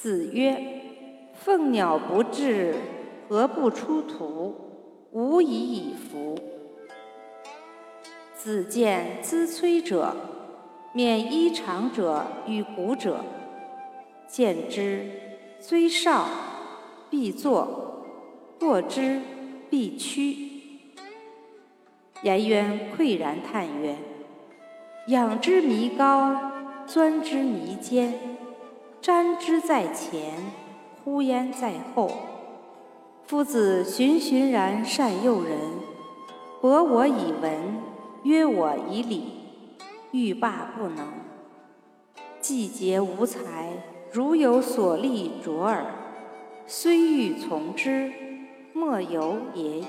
子曰：“凤鸟不至，何不出图？无以以服。”子见资摧者，免衣长者与古者，见之，虽少，必作；过之，必趋。颜渊喟然叹曰：“仰之弥高，钻之弥坚，瞻之在前，呼焉在后。夫子循循然善诱人，博我以文，约我以礼，欲罢不能。季节无才，如有所立卓尔，虽欲从之，莫由也已。”